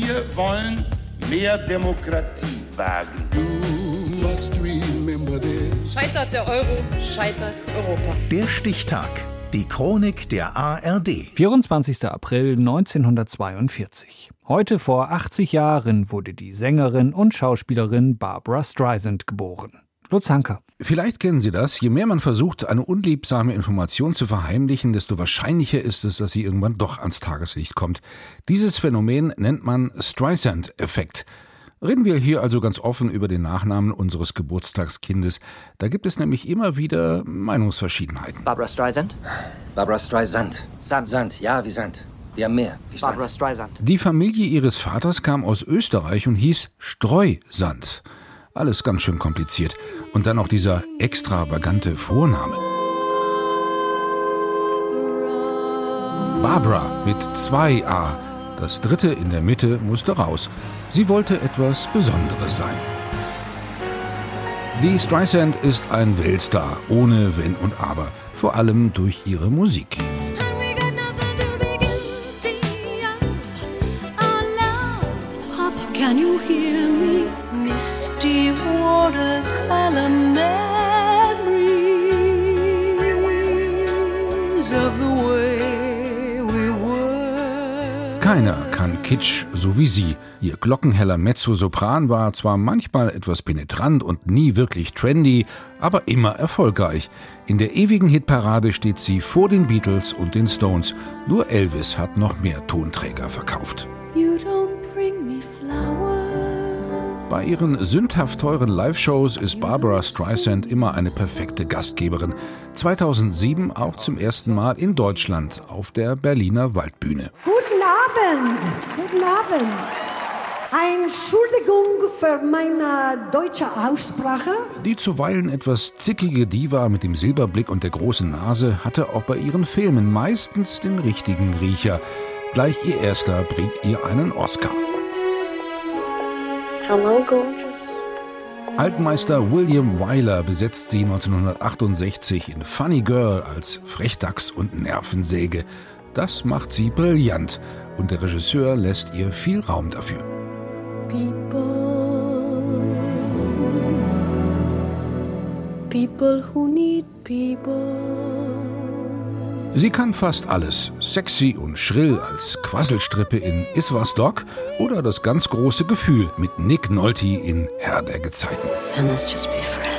Wir wollen mehr Demokratie wagen. Scheitert der Euro, scheitert Europa. Der Stichtag. Die Chronik der ARD. 24. April 1942. Heute vor 80 Jahren wurde die Sängerin und Schauspielerin Barbara Streisand geboren. Lutz Hanker. Vielleicht kennen Sie das. Je mehr man versucht, eine unliebsame Information zu verheimlichen, desto wahrscheinlicher ist es, dass sie irgendwann doch ans Tageslicht kommt. Dieses Phänomen nennt man Streisand-Effekt. Reden wir hier also ganz offen über den Nachnamen unseres Geburtstagskindes. Da gibt es nämlich immer wieder Meinungsverschiedenheiten. Barbara Streisand? Barbara Streisand. Sand. Sand, ja, wie Sand. Wir haben mehr. Wie. Barbara Streisand. Die Familie ihres Vaters kam aus Österreich und hieß Streusand. Alles ganz schön kompliziert. Und dann auch dieser extravagante Vorname. Barbara mit zwei A. Das dritte in der Mitte musste raus. Sie wollte etwas Besonderes sein. Die Streisand ist ein Weltstar, ohne Wenn und Aber, vor allem durch ihre Musik. Can you hear me? Keiner kann Kitsch so wie sie. Ihr glockenheller Mezzosopran war zwar manchmal etwas penetrant und nie wirklich trendy, aber immer erfolgreich. In der ewigen Hitparade steht sie vor den Beatles und den Stones. Nur Elvis hat noch mehr Tonträger verkauft. You don't bring me flowers. Bei ihren sündhaft teuren Live-Shows ist Barbara Streisand immer eine perfekte Gastgeberin. 2007 auch zum ersten Mal in Deutschland auf der Berliner Waldbühne. Guten Abend, guten Abend. Entschuldigung für meine deutsche Aussprache. Die zuweilen etwas zickige Diva mit dem Silberblick und der großen Nase hatte auch bei ihren Filmen meistens den richtigen Riecher. Gleich ihr erster bringt ihr einen Oscar. Hello, gorgeous. Altmeister William Wyler besetzt sie 1968 in Funny Girl als Frechdachs und Nervensäge. Das macht sie brillant und der Regisseur lässt ihr viel Raum dafür. People. People who need people. Sie kann fast alles. Sexy und schrill als Quasselstrippe in Iswas Dog oder das ganz große Gefühl mit Nick Nolte in Herr der Gezeiten. Then let's just be friends.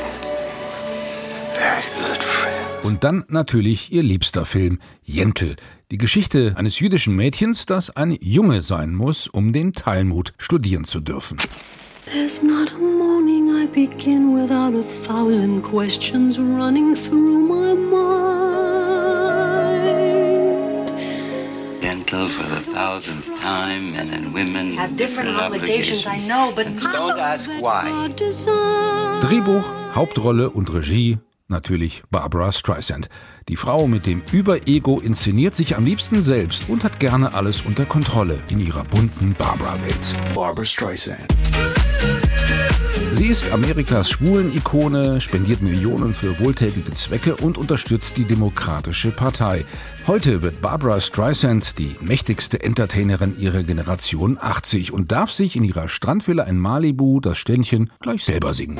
Und dann natürlich ihr liebster Film, Jentel. Die Geschichte eines jüdischen Mädchens, das ein Junge sein muss, um den Talmud studieren zu dürfen. There's not a morning I begin without a thousand questions running through my mind. Gentle for the thousandth time, men and women Have different obligations, I know, but Don't ask why. Drehbuch, Hauptrolle und Regie natürlich Barbara Streisand. Die Frau mit dem Überego inszeniert sich am liebsten selbst und hat gerne alles unter Kontrolle in ihrer bunten Barbara-Welt. Barbara Streisand. Sie ist Amerikas Schwulen-Ikone, spendiert Millionen für wohltätige Zwecke und unterstützt die Demokratische Partei. Heute wird Barbara Streisand die mächtigste Entertainerin ihrer Generation 80 und darf sich in ihrer Strandvilla in Malibu das Ständchen gleich selber singen.